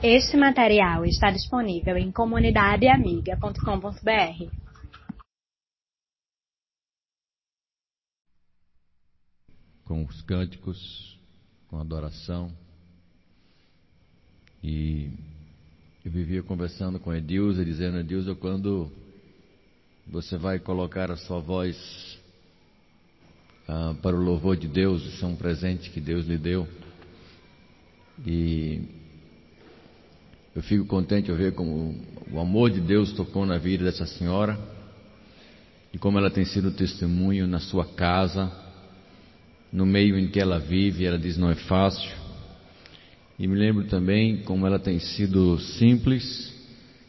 Este material está disponível em comunidadeamiga.com.br. Com os cânticos, com adoração. E eu vivia conversando com Edilza, dizendo, Edilza, quando você vai colocar a sua voz ah, para o louvor de Deus, isso é um presente que Deus lhe deu. E eu fico contente de ver como o amor de Deus tocou na vida dessa senhora e como ela tem sido testemunho na sua casa, no meio em que ela vive. Ela diz não é fácil. E me lembro também como ela tem sido simples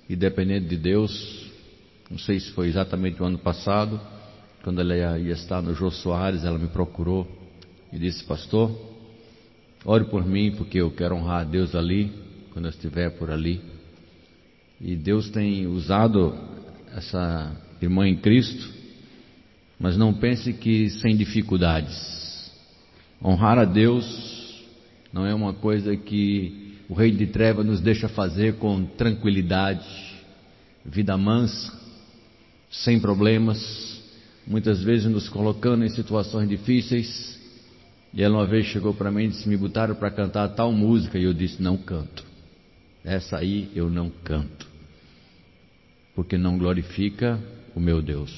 e dependente de Deus. Não sei se foi exatamente o ano passado, quando ela ia, estar no Jô Soares, ela me procurou e disse: Pastor, ore por mim, porque eu quero honrar a Deus ali quando eu estiver por ali. E Deus tem usado essa irmã em Cristo, mas não pense que sem dificuldades. Honrar a Deus não é uma coisa que o Rei de Treva nos deixa fazer com tranquilidade, vida mansa, sem problemas, muitas vezes nos colocando em situações difíceis. E ela uma vez chegou para mim e disse: Me botaram para cantar tal música, e eu disse: Não canto. Essa aí eu não canto, porque não glorifica o meu Deus.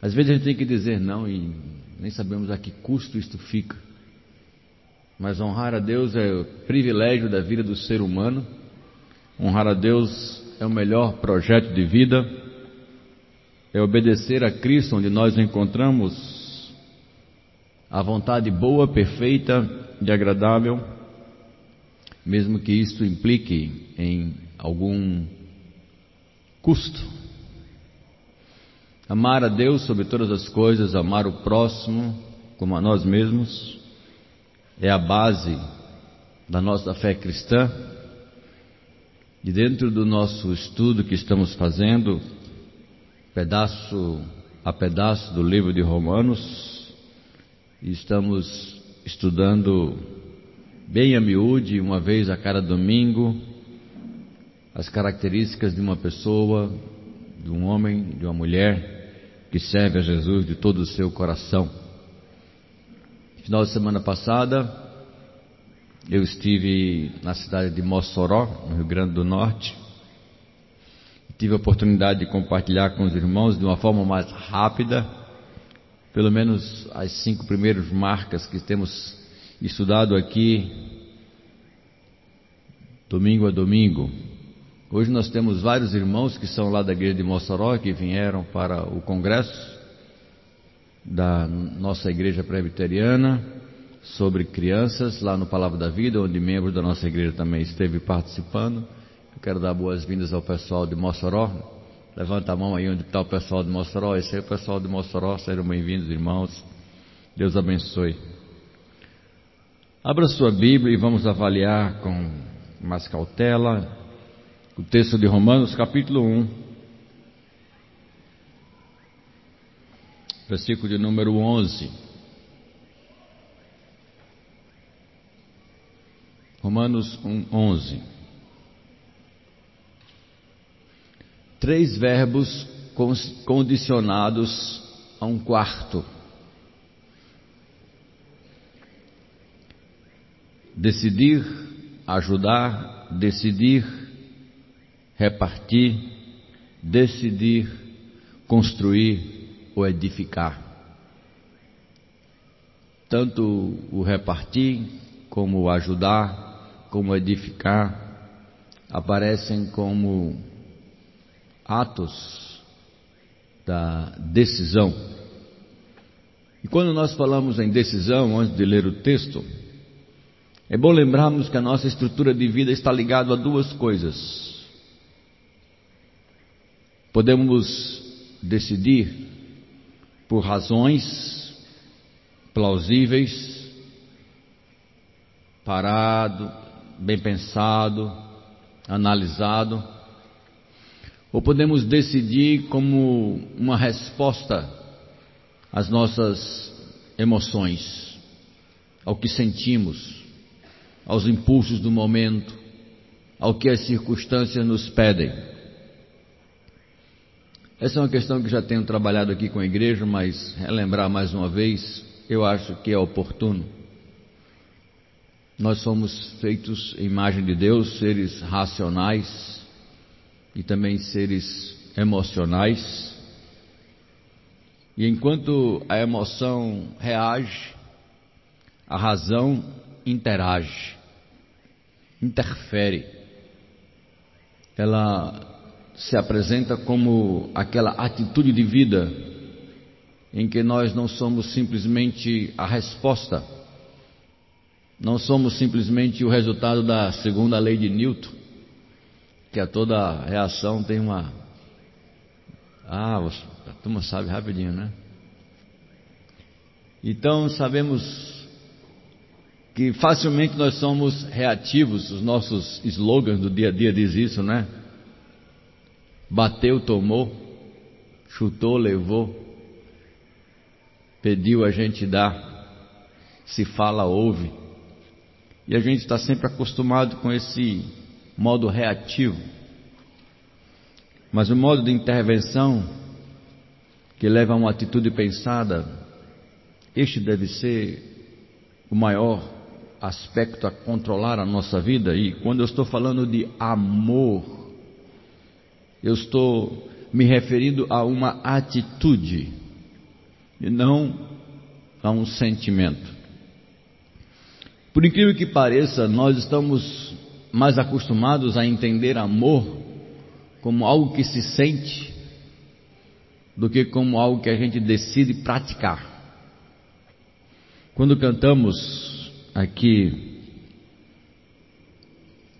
Às vezes a gente tem que dizer não e nem sabemos a que custo isto fica. Mas honrar a Deus é o privilégio da vida do ser humano. Honrar a Deus é o melhor projeto de vida. É obedecer a Cristo, onde nós encontramos a vontade boa, perfeita e agradável mesmo que isto implique em algum custo. Amar a Deus sobre todas as coisas, amar o próximo como a nós mesmos, é a base da nossa fé cristã. E dentro do nosso estudo que estamos fazendo, pedaço a pedaço do livro de Romanos, estamos estudando bem a miúde, uma vez a cada domingo, as características de uma pessoa, de um homem, de uma mulher que serve a Jesus de todo o seu coração. Final de semana passada, eu estive na cidade de Mossoró, no Rio Grande do Norte. Tive a oportunidade de compartilhar com os irmãos de uma forma mais rápida, pelo menos as cinco primeiras marcas que temos estudado aqui domingo a domingo. Hoje nós temos vários irmãos que são lá da igreja de Mossoró que vieram para o congresso da nossa igreja presbiteriana sobre crianças lá no Palavra da Vida, onde membros da nossa igreja também esteve participando. Eu quero dar boas-vindas ao pessoal de Mossoró. Levanta a mão aí onde está o pessoal de Mossoró. Esse é o pessoal de Mossoró. Sejam bem-vindos, irmãos. Deus abençoe. Abra sua Bíblia e vamos avaliar com mais cautela o texto de Romanos, capítulo 1, versículo de número 11. Romanos 1, 11. Três verbos condicionados a um quarto. Decidir, ajudar, decidir, repartir, decidir, construir ou edificar. Tanto o repartir, como o ajudar, como edificar, aparecem como atos da decisão. E quando nós falamos em decisão, antes de ler o texto, é bom lembrarmos que a nossa estrutura de vida está ligada a duas coisas. Podemos decidir por razões plausíveis, parado, bem pensado, analisado, ou podemos decidir como uma resposta às nossas emoções, ao que sentimos aos impulsos do momento, ao que as circunstâncias nos pedem. Essa é uma questão que já tenho trabalhado aqui com a igreja, mas relembrar mais uma vez, eu acho que é oportuno. Nós somos feitos em imagem de Deus, seres racionais e também seres emocionais. E enquanto a emoção reage, a razão interage, interfere. Ela se apresenta como aquela atitude de vida em que nós não somos simplesmente a resposta, não somos simplesmente o resultado da segunda lei de Newton, que a toda reação tem uma. Ah, a turma sabe rapidinho, né? Então sabemos que facilmente nós somos reativos, os nossos slogans do dia a dia diz isso, né? Bateu, tomou, chutou, levou, pediu, a gente dá, se fala, ouve. E a gente está sempre acostumado com esse modo reativo. Mas o modo de intervenção que leva a uma atitude pensada, este deve ser o maior aspecto a controlar a nossa vida. E quando eu estou falando de amor, eu estou me referindo a uma atitude e não a um sentimento. Por incrível que pareça, nós estamos mais acostumados a entender amor como algo que se sente do que como algo que a gente decide praticar. Quando cantamos aqui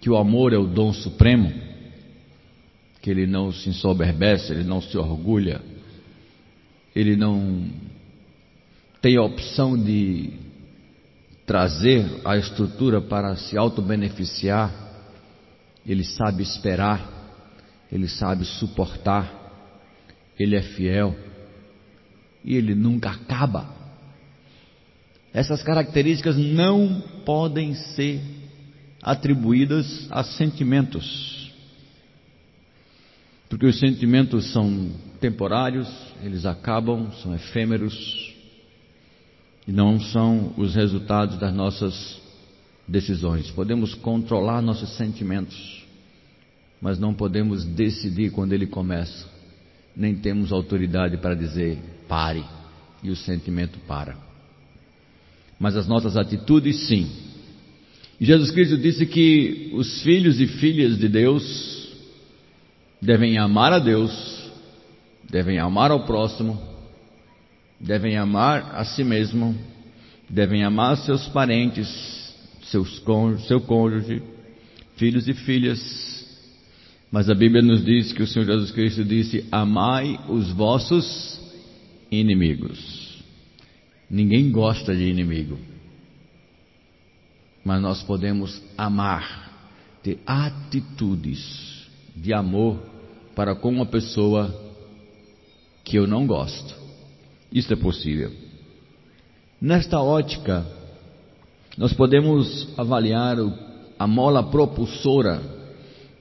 que o amor é o dom supremo, que ele não se ensoberbece, ele não se orgulha, ele não tem a opção de trazer a estrutura para se auto-beneficiar, ele sabe esperar, ele sabe suportar, ele é fiel e ele nunca acaba. Essas características não podem ser atribuídas a sentimentos. Porque os sentimentos são temporários, eles acabam, são efêmeros e não são os resultados das nossas decisões. Podemos controlar nossos sentimentos, mas não podemos decidir quando ele começa. Nem temos autoridade para dizer pare e o sentimento para. Mas as nossas atitudes, sim. Jesus Cristo disse que os filhos e filhas de Deus devem amar a Deus, devem amar ao próximo, devem amar a si mesmo, devem amar seus parentes, seus cônjuges, seu cônjuge, filhos e filhas. Mas a Bíblia nos diz que o Senhor Jesus Cristo disse: Amai os vossos inimigos. Ninguém gosta de inimigo, mas nós podemos amar, ter atitudes de amor para com uma pessoa que eu não gosto. Isso é possível. Nesta ótica, nós podemos avaliar a mola propulsora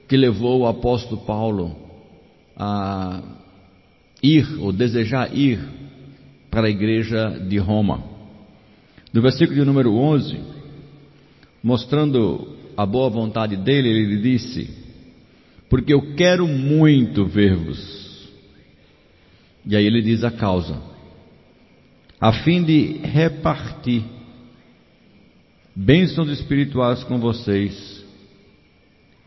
que levou o apóstolo Paulo a ir ou desejar ir para a igreja de Roma. No versículo de número 11, mostrando a boa vontade dele, ele disse: porque eu quero muito ver-vos. E aí ele diz a causa: a fim de repartir bênçãos espirituais com vocês,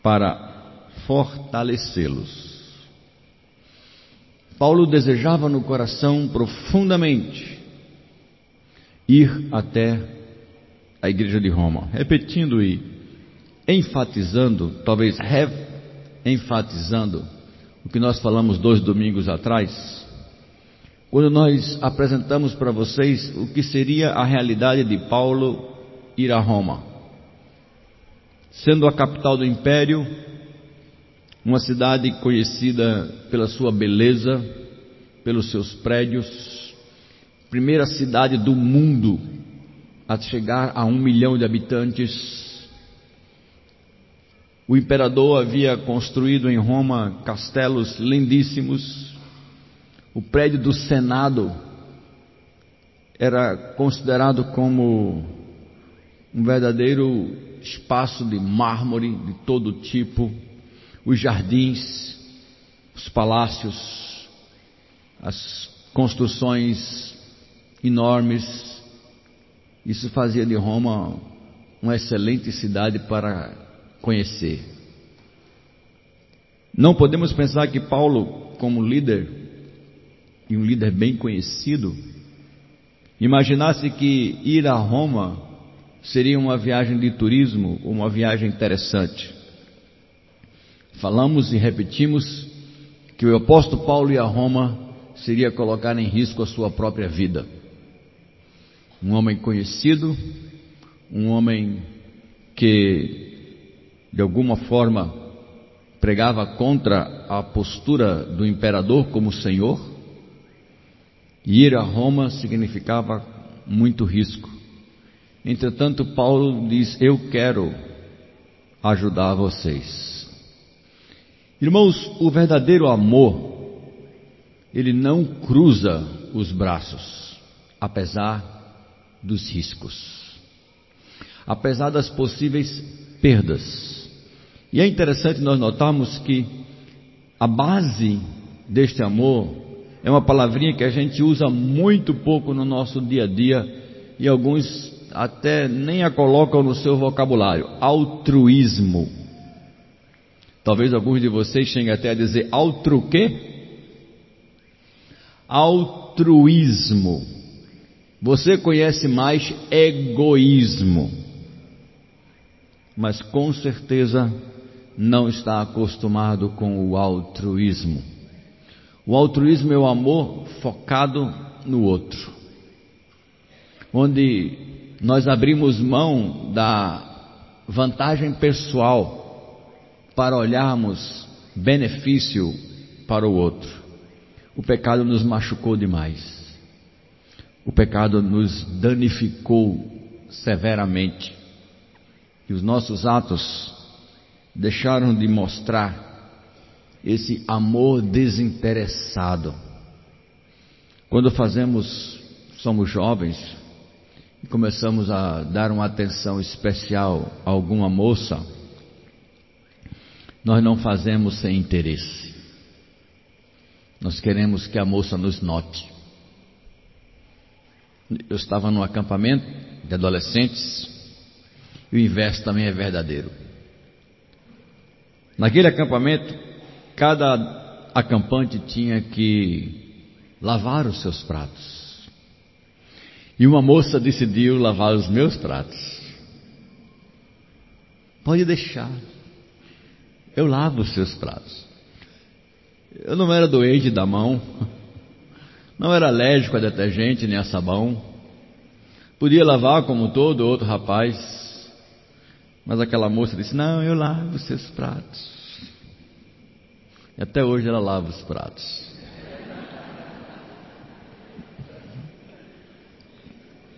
para fortalecê-los. Paulo desejava no coração profundamente ir até a igreja de Roma, repetindo e enfatizando, talvez enfatizando o que nós falamos dois domingos atrás, quando nós apresentamos para vocês o que seria a realidade de Paulo ir a Roma. Sendo a capital do império, uma cidade conhecida pela sua beleza, pelos seus prédios, primeira cidade do mundo a chegar a um milhão de habitantes, O imperador havia construído em Roma castelos lindíssimos. O prédio do Senado era considerado como um verdadeiro espaço de mármore de todo tipo. Os jardins, os palácios, as construções enormes. Isso fazia de Roma uma excelente cidade para conhecer. Não podemos pensar que Paulo, como líder, e um líder bem conhecido, imaginasse que ir a Roma seria uma viagem de turismo, uma viagem interessante. Falamos e repetimos que o apóstolo Paulo ir a Roma seria colocar em risco a sua própria vida. Um homem conhecido, um homem que de alguma forma pregava contra a postura do imperador como senhor, ir a Roma significava muito risco. Entretanto, Paulo diz: Eu quero ajudar vocês. Irmãos, o verdadeiro amor, ele não cruza os braços, apesar dos riscos, apesar das possíveis perdas. E é interessante nós notarmos que a base deste amor é uma palavrinha que a gente usa muito pouco no nosso dia a dia e alguns até nem a colocam no seu vocabulário: altruísmo. Talvez alguns de vocês cheguem até a dizer altru quê? Altruísmo. Você conhece mais egoísmo, mas com certeza não está acostumado com o altruísmo. O altruísmo é o amor focado no outro, onde nós abrimos mão da vantagem pessoal para olharmos benefício para o outro. O pecado nos machucou demais. O pecado nos danificou severamente. E os nossos atos deixaram de mostrar esse amor desinteressado. Quando fazemos, somos jovens, e começamos a dar uma atenção especial a alguma moça, nós não fazemos sem interesse. Nós queremos que a moça nos note. Eu estava num acampamento de adolescentes e o inverso também é verdadeiro. Naquele acampamento, cada acampante tinha que lavar os seus pratos. E uma moça decidiu lavar os meus pratos. Pode deixar. Eu lavo os seus pratos. Eu não era doente da mão. Não era alérgico a detergente nem a sabão. Podia lavar como todo outro rapaz. Mas aquela moça disse: Não, eu lavo os seus pratos. E até hoje ela lava os pratos.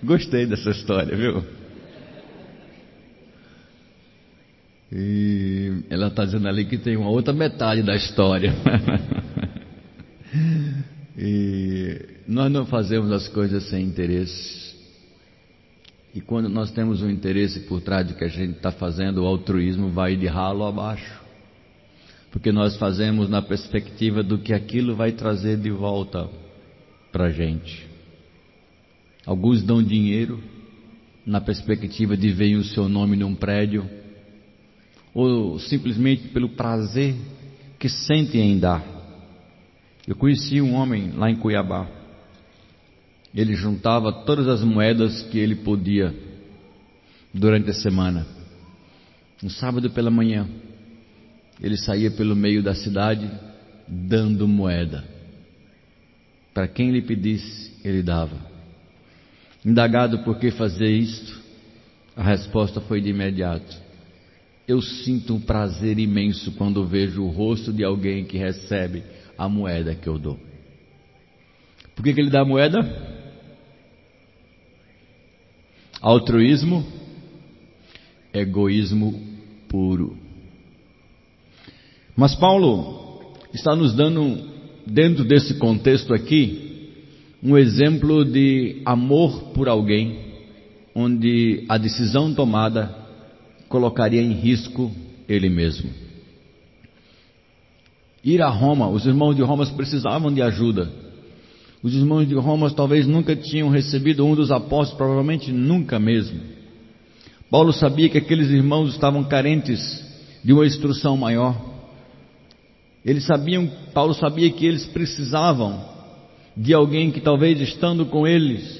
Gostei dessa história, viu? E ela está dizendo ali que tem uma outra metade da história. E nós não fazemos as coisas sem interesse. E quando nós temos um interesse por trás do que a gente está fazendo, o altruísmo vai de ralo abaixo. Porque nós fazemos na perspectiva do que aquilo vai trazer de volta para a gente. Alguns dão dinheiro na perspectiva de ver o seu nome num prédio, ou simplesmente pelo prazer que sentem em dar. Eu conheci um homem lá em Cuiabá. Ele juntava todas as moedas que ele podia durante a semana. Um sábado pela manhã, ele saía pelo meio da cidade dando moeda. Para quem lhe pedisse, ele dava. Indagado por que fazer isto, a resposta foi de imediato. Eu sinto um prazer imenso quando vejo o rosto de alguém que recebe a moeda que eu dou. Por que, que ele dá a moeda? Altruísmo, egoísmo puro. Mas Paulo está nos dando, dentro desse contexto aqui, um exemplo de amor por alguém, onde a decisão tomada colocaria em risco ele mesmo. Ir a Roma, os irmãos de Roma precisavam de ajuda. Os irmãos de Roma talvez nunca tinham recebido um dos apóstolos, provavelmente nunca mesmo. Paulo sabia que aqueles irmãos estavam carentes de uma instrução maior. Eles sabiam, Paulo sabia que eles precisavam de alguém que talvez estando com eles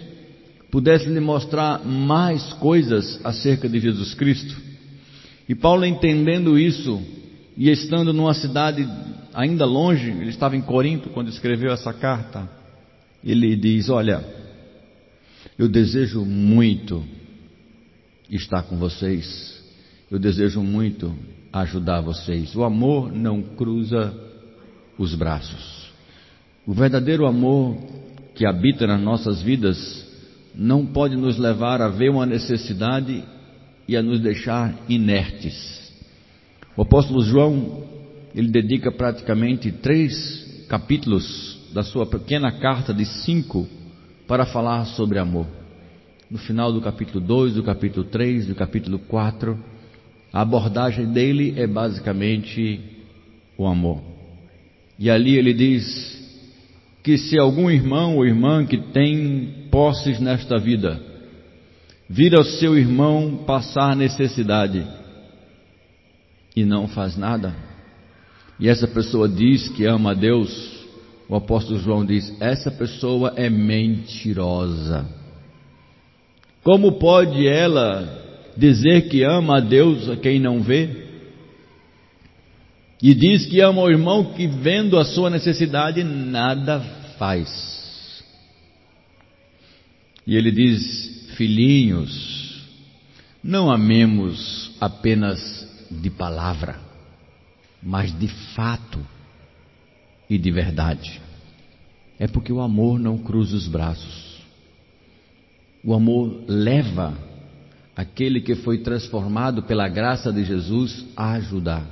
pudesse lhe mostrar mais coisas acerca de Jesus Cristo. E Paulo entendendo isso e estando numa cidade ainda longe, ele estava em Corinto quando escreveu essa carta ele diz: Olha, eu desejo muito estar com vocês, eu desejo muito ajudar vocês. O amor não cruza os braços. O verdadeiro amor que habita nas nossas vidas não pode nos levar a ver uma necessidade e a nos deixar inertes. O apóstolo João, ele dedica praticamente três capítulos da sua pequena carta de cinco para falar sobre amor. No final do capítulo 2, do capítulo 3, do capítulo 4, a abordagem dele é basicamente o amor. E ali ele diz que se algum irmão ou irmã que tem posses nesta vida, vir ao seu irmão passar necessidade e não faz nada, e essa pessoa diz que ama a Deus, o apóstolo João diz: essa pessoa é mentirosa. Como pode ela dizer que ama a Deus a quem não vê? E diz que ama o irmão que, vendo a sua necessidade, nada faz. E ele diz: Filhinhos, não amemos apenas de palavra, mas de fato e de verdade. É porque o amor não cruza os braços. O amor leva aquele que foi transformado pela graça de Jesus a ajudar.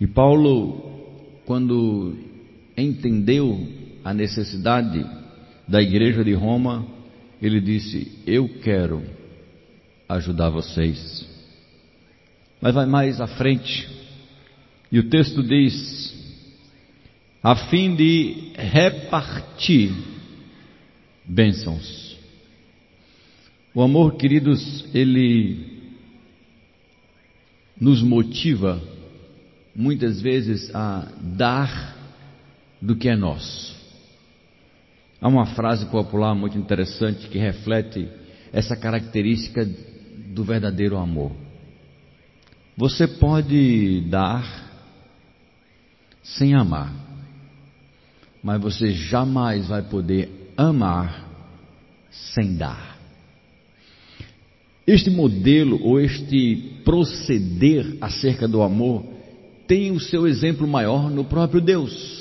E Paulo, quando entendeu a necessidade da igreja de Roma, ele disse: Eu quero ajudar vocês. Mas vai mais à frente, e o texto diz: a fim de repartir bênçãos. O amor, queridos, ele nos motiva muitas vezes a dar do que é nosso. Há uma frase popular muito interessante que reflete essa característica do verdadeiro amor. Você pode dar sem amar mas você jamais vai poder amar sem dar. Este modelo ou este proceder acerca do amor tem o seu exemplo maior no próprio Deus.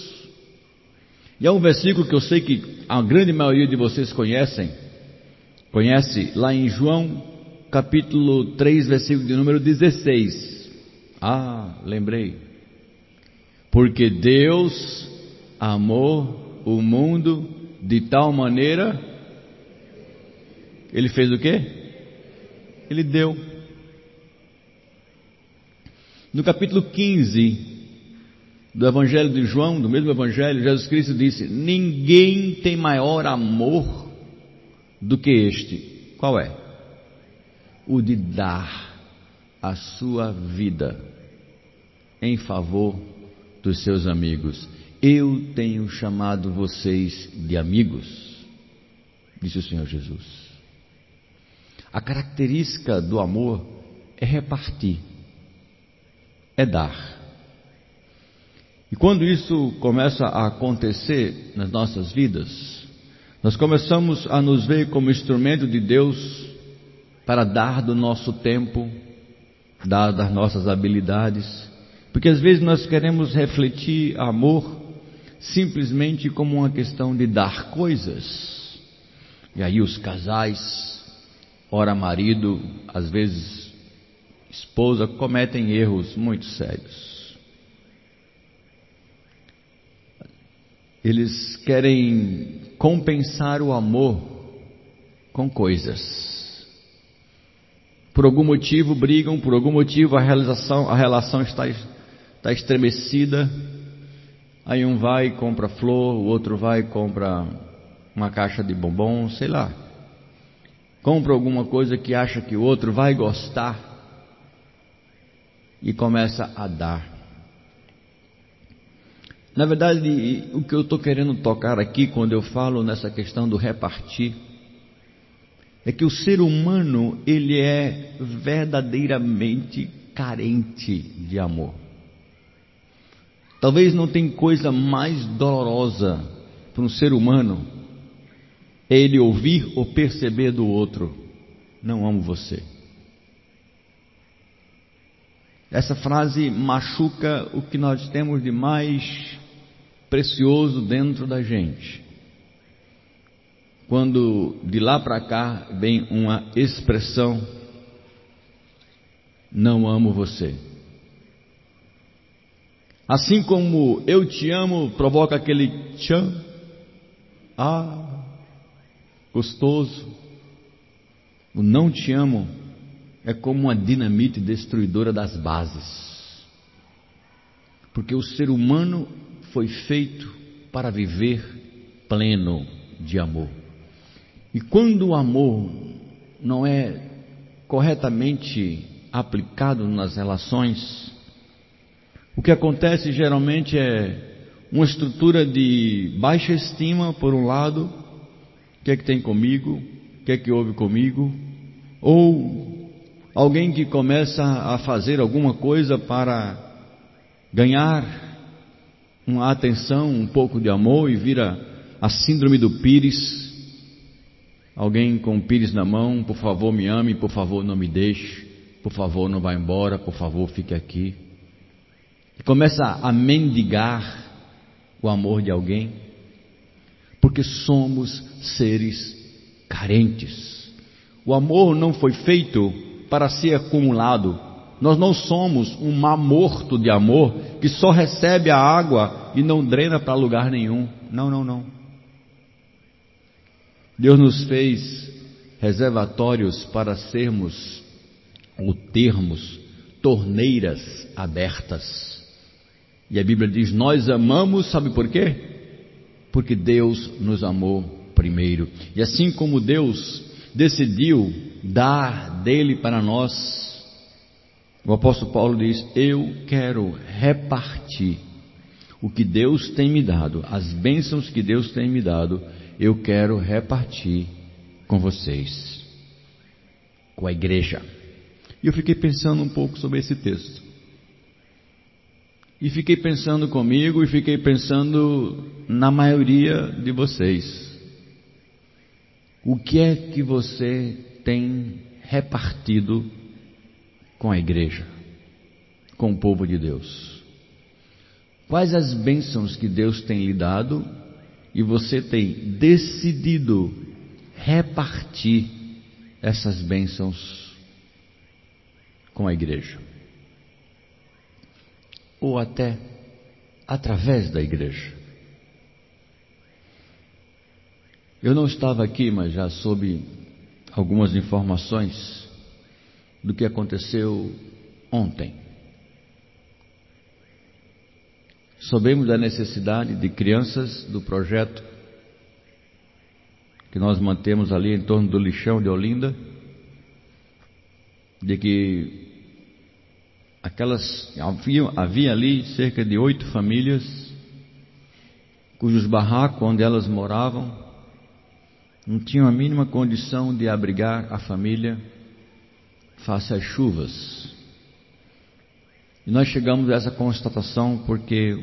E há um versículo que eu sei que a grande maioria de vocês conhecem, conhece lá em João capítulo 3, versículo de número 16. Ah, lembrei. Porque Deus amou o mundo de tal maneira. Ele fez o quê? Ele deu. No capítulo 15 do Evangelho de João, do mesmo Evangelho, Jesus Cristo disse: Ninguém tem maior amor do que este. Qual é? O de dar a sua vida em favor dos seus amigos. Eu tenho chamado vocês de amigos, disse o Senhor Jesus. A característica do amor é repartir, é dar. E quando isso começa a acontecer nas nossas vidas, nós começamos a nos ver como instrumento de Deus para dar do nosso tempo, dar das nossas habilidades, porque às vezes nós queremos refletir amor simplesmente como uma questão de dar coisas. E aí os casais, ora marido, às vezes esposa, cometem erros muito sérios. Eles querem compensar o amor com coisas. Por algum motivo brigam, por algum motivo a, realização, a relação está, está estremecida. Aí um vai e compra flor, o outro vai e compra uma caixa de bombom, sei lá. Compra alguma coisa que acha que o outro vai gostar e começa a dar. Na verdade, o que eu estou querendo tocar aqui quando eu falo nessa questão do repartir é que o ser humano ele é verdadeiramente carente de amor. Talvez não tem coisa mais dolorosa para um ser humano é ele ouvir ou perceber do outro: não amo você. Essa frase machuca o que nós temos de mais precioso dentro da gente. Quando de lá para cá vem uma expressão: Não amo você. Assim como eu te amo provoca aquele tchan, ah, gostoso. O não te amo é como uma dinamite destruidora das bases. Porque o ser humano foi feito para viver pleno de amor. E quando o amor não é corretamente aplicado nas relações, o que acontece geralmente é uma estrutura de baixa estima, por um lado, o que é que tem comigo, o que é que houve comigo, ou alguém que começa a fazer alguma coisa para ganhar uma atenção, um pouco de amor e vira a síndrome do pires. Alguém com o pires na mão, por favor me ame, por favor não me deixe, por favor não vá embora, por favor fique aqui. E começa a mendigar o amor de alguém, porque somos seres carentes. O amor não foi feito para ser acumulado, nós não somos um mar morto de amor que só recebe a água e não drena para lugar nenhum. Não, não, não. Deus nos fez reservatórios para sermos ou termos torneiras abertas. E a Bíblia diz: Nós amamos, sabe por quê? Porque Deus nos amou primeiro. E assim como Deus decidiu dar dele para nós, o apóstolo Paulo diz: Eu quero repartir o que Deus tem me dado, as bênçãos que Deus tem me dado, eu quero repartir com vocês, com a igreja. E eu fiquei pensando um pouco sobre esse texto. E fiquei pensando comigo e fiquei pensando na maioria de vocês. O que é que você tem repartido com a igreja, com o povo de Deus. Quais as bênçãos que Deus tem lhe dado e você tem decidido repartir essas bênçãos com a igreja? Ou até através da igreja? Eu não estava aqui, mas já soube algumas informações do que aconteceu ontem. Soubemos da necessidade de crianças do projeto que nós mantemos ali em torno do lixão de Olinda, de que aquelas havia, havia ali cerca de oito famílias cujos barracos onde elas moravam não tinham a mínima condição de abrigar a família face às chuvas. E nós chegamos a essa constatação porque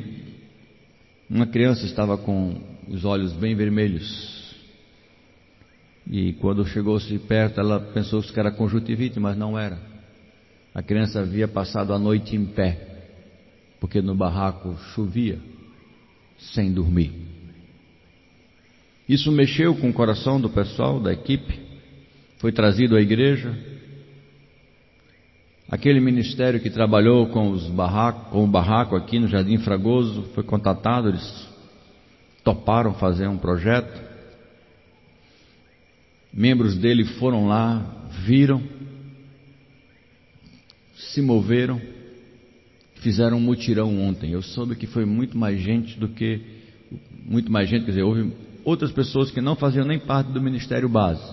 uma criança estava com os olhos bem vermelhos. E quando chegou-se perto, ela pensou que era conjuntivite, mas não era. A criança havia passado a noite em pé, porque no barraco chovia, sem dormir. Isso mexeu com o coração do pessoal, da equipe, foi trazido à igreja, Aquele ministério que trabalhou com, os barracos, com o barraco aqui no Jardim Fragoso foi contatado, eles toparam fazer um projeto. Membros dele foram lá, viram, se moveram, fizeram um mutirão ontem. Eu soube que foi muito mais gente do que muito mais gente, quer dizer, houve outras pessoas que não faziam nem parte do ministério base,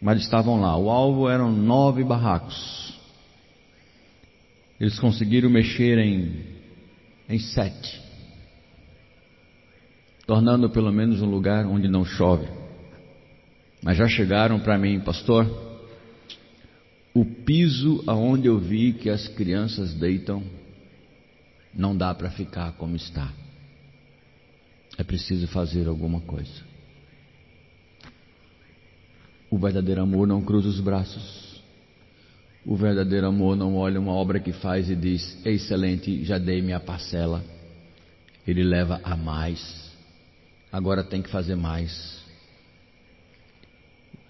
mas estavam lá. O alvo eram nove barracos. Eles conseguiram mexer em, em sete, tornando pelo menos um lugar onde não chove. Mas já chegaram para mim, pastor, o piso aonde eu vi que as crianças deitam não dá para ficar como está. É preciso fazer alguma coisa. O verdadeiro amor não cruza os braços. O verdadeiro amor não olha uma obra que faz e diz: excelente, já dei minha parcela. Ele leva a mais. Agora tem que fazer mais.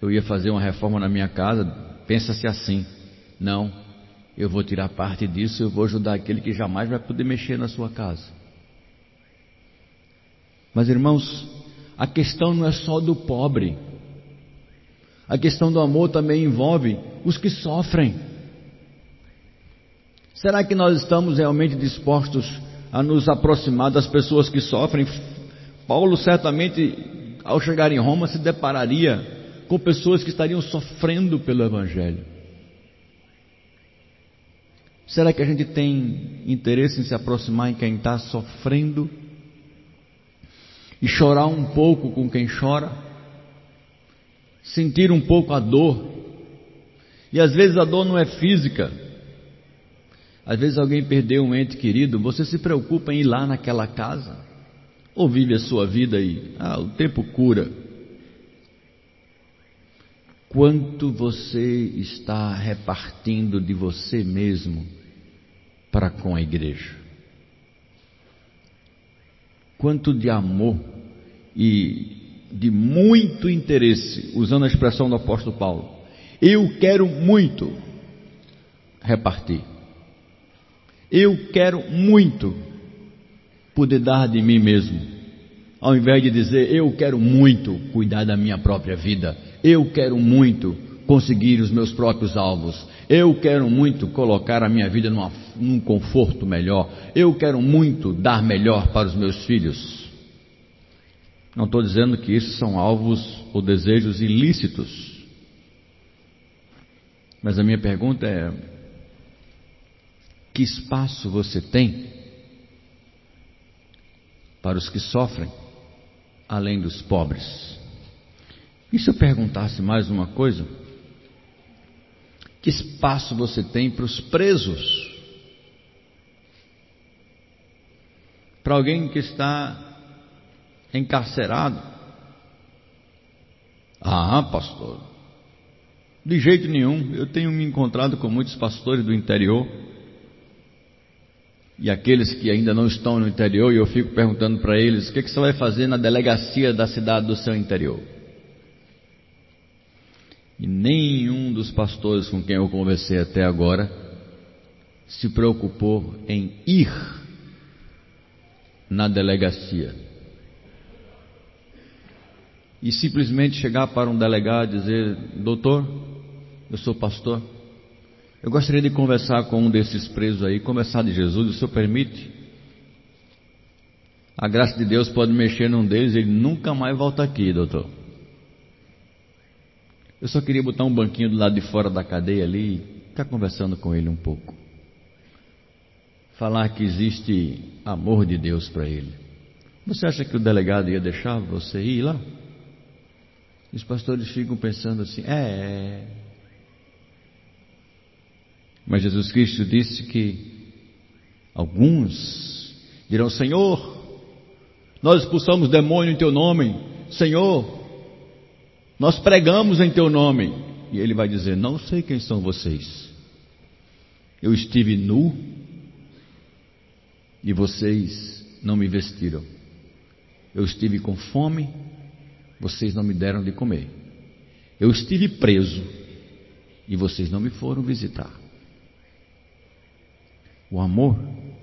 Eu ia fazer uma reforma na minha casa, pensa-se assim: não, eu vou tirar parte disso, eu vou ajudar aquele que jamais vai poder mexer na sua casa. Mas irmãos, a questão não é só do pobre. A questão do amor também envolve os que sofrem. Será que nós estamos realmente dispostos a nos aproximar das pessoas que sofrem? Paulo certamente, ao chegar em Roma, se depararia com pessoas que estariam sofrendo pelo Evangelho. Será que a gente tem interesse em se aproximar em quem está sofrendo? E chorar um pouco com quem chora, sentir um pouco a dor. E às vezes a dor não é física. Às vezes alguém perdeu um ente querido, você se preocupa em ir lá naquela casa? Ou vive a sua vida e, ah, o tempo cura. Quanto você está repartindo de você mesmo para com a igreja? Quanto de amor e de muito interesse, usando a expressão do apóstolo Paulo. Eu quero muito repartir. Eu quero muito poder dar de mim mesmo, ao invés de dizer eu quero muito cuidar da minha própria vida, eu quero muito conseguir os meus próprios alvos, eu quero muito colocar a minha vida numa, num conforto melhor. Eu quero muito dar melhor para os meus filhos. Não estou dizendo que isso são alvos ou desejos ilícitos. Mas a minha pergunta é: que espaço você tem para os que sofrem, além dos pobres? E se eu perguntasse mais uma coisa? Que espaço você tem para os presos? Para alguém que está encarcerado? Ah, pastor, de jeito nenhum. Eu tenho me encontrado com muitos pastores do interior e aqueles que ainda não estão no interior, e eu fico perguntando para eles: o que, que você vai fazer na delegacia da cidade do seu interior? E nenhum dos pastores com quem eu conversei até agora se preocupou em ir na delegacia e simplesmente chegar para um delegado e dizer: Doutor, eu sou pastor, eu gostaria de conversar com um desses presos aí, conversar de Jesus, o senhor permite? A graça de Deus pode mexer num deles, ele nunca mais volta aqui, doutor. Eu só queria botar um banquinho do lado de fora da cadeia ali e ficar conversando com ele um pouco. Falar que existe amor de Deus para ele. Você acha que o delegado ia deixar você ir lá? Os pastores ficam pensando assim: é. é. Mas Jesus Cristo disse que alguns dirão: Senhor, nós expulsamos demônio em teu nome. Senhor, nós pregamos em teu nome. E ele vai dizer: Não sei quem são vocês. Eu estive nu e vocês não me vestiram. Eu estive com fome, vocês não me deram de comer. Eu estive preso e vocês não me foram visitar. O amor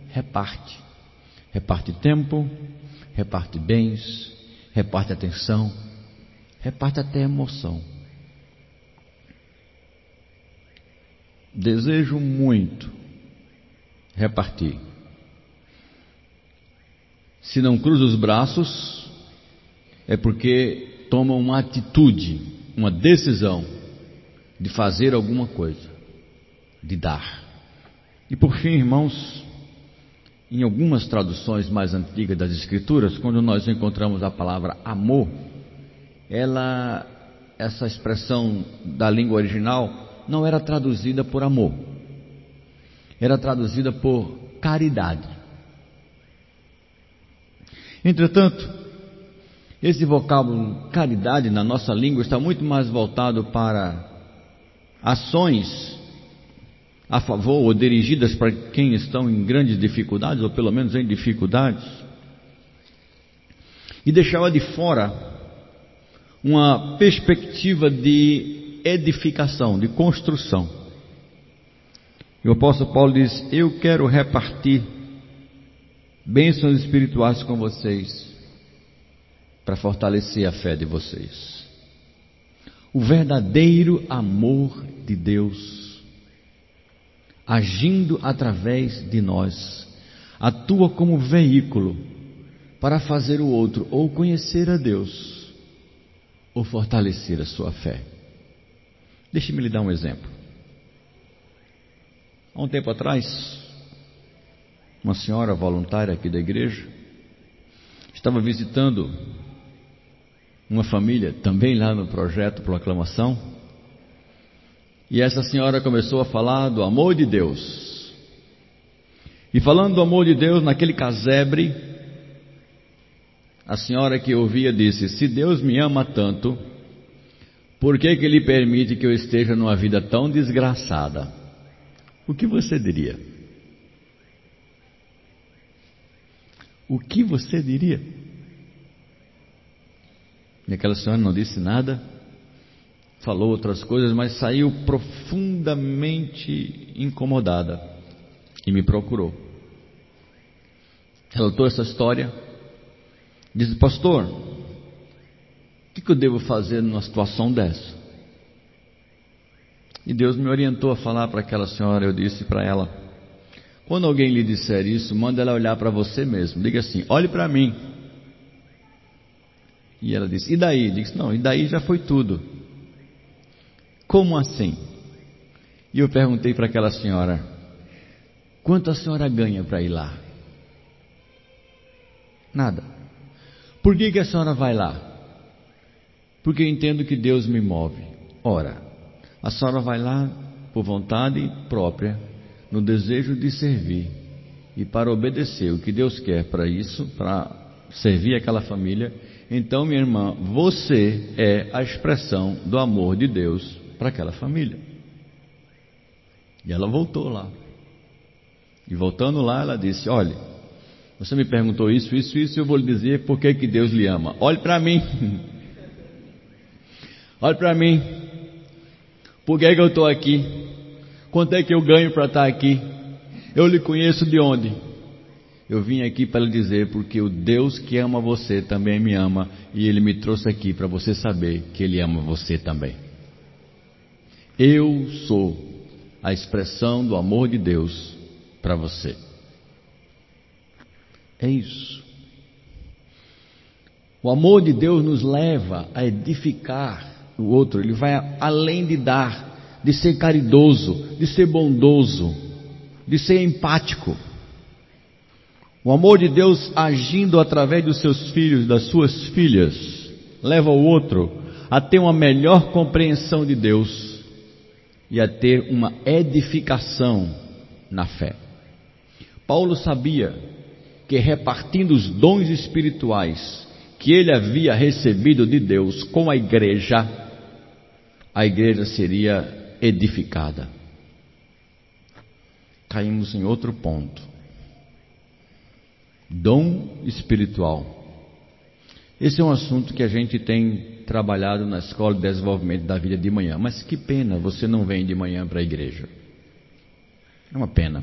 reparte. Reparte tempo, reparte bens, reparte atenção, reparte até emoção. Desejo muito repartir. Se não cruza os braços, é porque toma uma atitude, uma decisão de fazer alguma coisa, de dar. E por fim, irmãos, em algumas traduções mais antigas das Escrituras, quando nós encontramos a palavra amor, ela, essa expressão da língua original, não era traduzida por amor, era traduzida por caridade. Entretanto, esse vocábulo caridade na nossa língua está muito mais voltado para ações a favor ou dirigidas para quem estão em grandes dificuldades, ou pelo menos em dificuldades, e deixava de fora uma perspectiva de edificação, de construção. E o apóstolo Paulo diz: Eu quero repartir bênçãos espirituais com vocês, para fortalecer a fé de vocês. O verdadeiro amor de Deus agindo através de nós, atua como veículo para fazer o outro ou conhecer a Deus ou fortalecer a sua fé. Deixe-me lhe dar um exemplo. Há um tempo atrás, uma senhora voluntária aqui da igreja estava visitando uma família também lá no projeto Proclamação e essa senhora começou a falar do amor de Deus. E falando do amor de Deus naquele casebre, a senhora que ouvia disse: Se Deus me ama tanto, por que, que Ele permite que eu esteja numa vida tão desgraçada? O que você diria? O que você diria? E aquela senhora não disse nada, falou outras coisas, mas saiu profundamente incomodada e me procurou. Relatou essa história, disse: Pastor, o que, que eu devo fazer numa situação dessa? E Deus me orientou a falar para aquela senhora. Eu disse para ela: quando alguém lhe disser isso, manda ela olhar para você mesmo. Diga assim: olhe para mim. E ela disse: e daí? Disse: não, e daí já foi tudo. Como assim? E eu perguntei para aquela senhora: quanto a senhora ganha para ir lá? Nada. Por que, que a senhora vai lá? Porque eu entendo que Deus me move. Ora, a senhora vai lá por vontade própria, no desejo de servir e para obedecer o que Deus quer para isso, para servir aquela família. Então, minha irmã, você é a expressão do amor de Deus para aquela família. E ela voltou lá. E voltando lá, ela disse: Olha, você me perguntou isso, isso, isso, eu vou lhe dizer por que, Deus lhe ama. Olhe para mim. Olhe para mim. Por que, que eu estou aqui? Quanto é que eu ganho para estar aqui? Eu lhe conheço de onde? Eu vim aqui para lhe dizer porque o Deus que ama você também me ama e ele me trouxe aqui para você saber que ele ama você também. Eu sou a expressão do amor de Deus para você. É isso. O amor de Deus nos leva a edificar o outro, ele vai além de dar, de ser caridoso, de ser bondoso, de ser empático. O amor de Deus agindo através dos seus filhos, das suas filhas, leva o outro a ter uma melhor compreensão de Deus e a ter uma edificação na fé. Paulo sabia que repartindo os dons espirituais que ele havia recebido de Deus com a igreja, a igreja seria edificada. Caímos em outro ponto. Dom espiritual. Esse é um assunto que a gente tem trabalhado na escola de desenvolvimento da vida de manhã. Mas que pena você não vem de manhã para a igreja. É uma pena.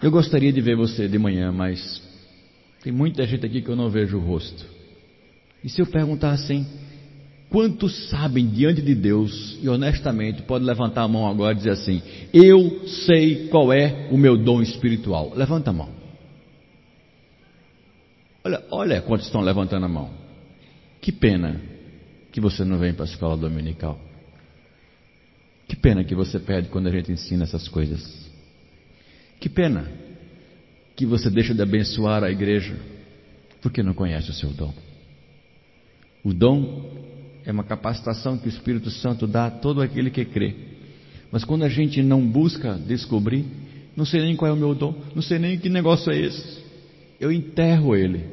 Eu gostaria de ver você de manhã, mas Tem muita gente aqui que eu não vejo o rosto. E se eu perguntar assim, quantos sabem diante de Deus e honestamente pode levantar a mão agora e dizer assim: Eu sei qual é o meu dom espiritual? Levanta a mão. Olha, olha quantos estão levantando a mão. Que pena que você não vem para a escola dominical. Que pena que você perde quando a gente ensina essas coisas. Que pena que você deixa de abençoar a igreja porque não conhece o seu dom. O dom é uma capacitação que o Espírito Santo dá a todo aquele que crê. Mas quando a gente não busca descobrir, não sei nem qual é o meu dom, não sei nem que negócio é esse, eu enterro ele.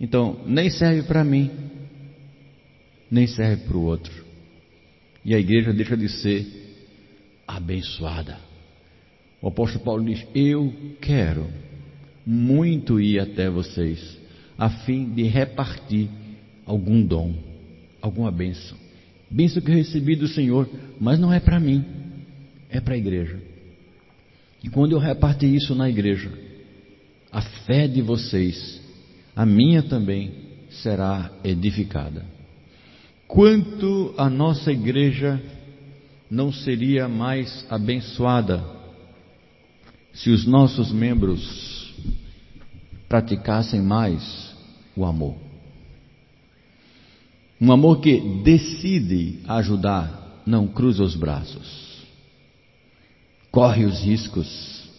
Então, nem serve para mim, nem serve para o outro. E a igreja deixa de ser abençoada. O apóstolo Paulo diz: Eu quero muito ir até vocês, a fim de repartir algum dom, alguma bênção. Bênção que eu recebi do Senhor, mas não é para mim, é para a igreja. E quando eu repartir isso na igreja, a fé de vocês, a minha também, será edificada. Quanto a nossa igreja não seria mais abençoada se os nossos membros praticassem mais o amor? Um amor que decide ajudar, não cruza os braços, corre os riscos,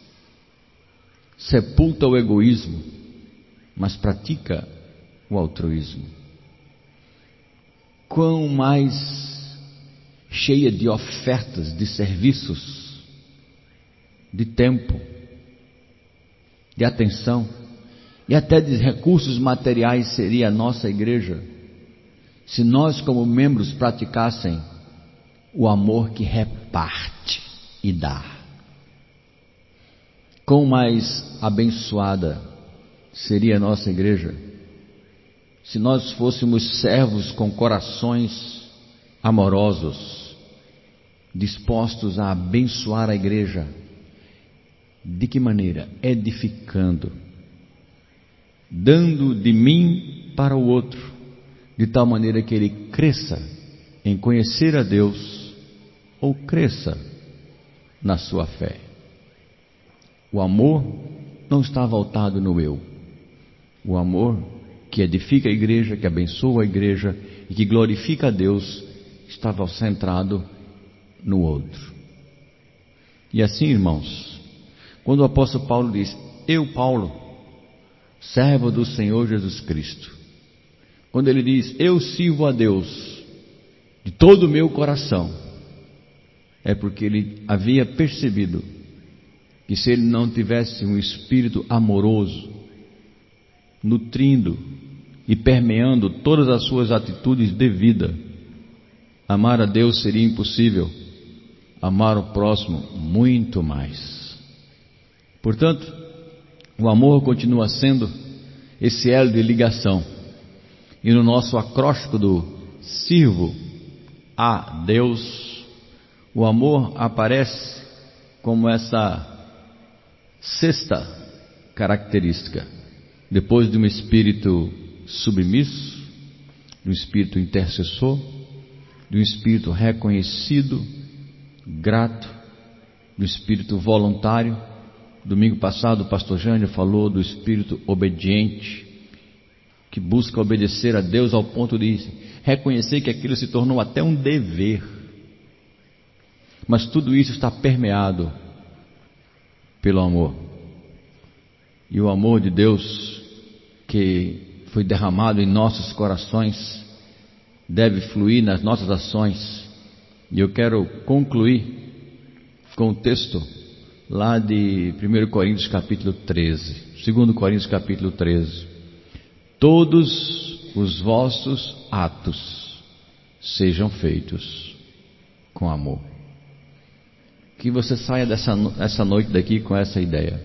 sepulta o egoísmo, mas pratica o altruísmo. Quão mais cheia de ofertas, de serviços, de tempo, de atenção e até de recursos materiais seria a nossa igreja se nós, como membros, praticassem o amor que reparte e dá. Quão mais abençoada seria a nossa igreja se nós fôssemos servos com corações amorosos, dispostos a abençoar a igreja, de que maneira? Edificando, dando de mim para o outro, de tal maneira que ele cresça em conhecer a Deus ou cresça na sua fé. O amor não está voltado no eu. O amor que edifica a igreja, que abençoa a igreja e que glorifica a Deus, estava centrado no outro. E assim, irmãos, quando o apóstolo Paulo diz: Eu, Paulo, servo do Senhor Jesus Cristo, quando ele diz: Eu sirvo a Deus de todo o meu coração, é porque ele havia percebido que se ele não tivesse um espírito amoroso, nutrindo e permeando todas as suas atitudes de vida. Amar a Deus seria impossível, amar o próximo muito mais. Portanto, o amor continua sendo esse elo de ligação. E no nosso acróstico do sirvo a Deus, o amor aparece como essa sexta característica. Depois de um espírito submisso, de um espírito intercessor, de um espírito reconhecido, grato, do espírito voluntário. Domingo passado o pastor Jânio falou do espírito obediente, que busca obedecer a Deus ao ponto de reconhecer que aquilo se tornou até um dever. Mas tudo isso está permeado pelo amor. E o amor de Deus que foi derramado em nossos corações deve fluir nas nossas ações. E eu quero concluir com o texto lá de 1 Coríntios capítulo 13. 2 Coríntios capítulo 13. Todos os vossos atos sejam feitos com amor. Que você saia dessa, essa noite daqui com essa ideia.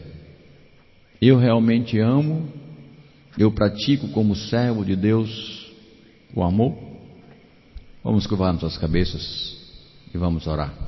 Eu realmente amo eu pratico como servo de Deus o amor? Vamos curvar nossas cabeças e vamos orar.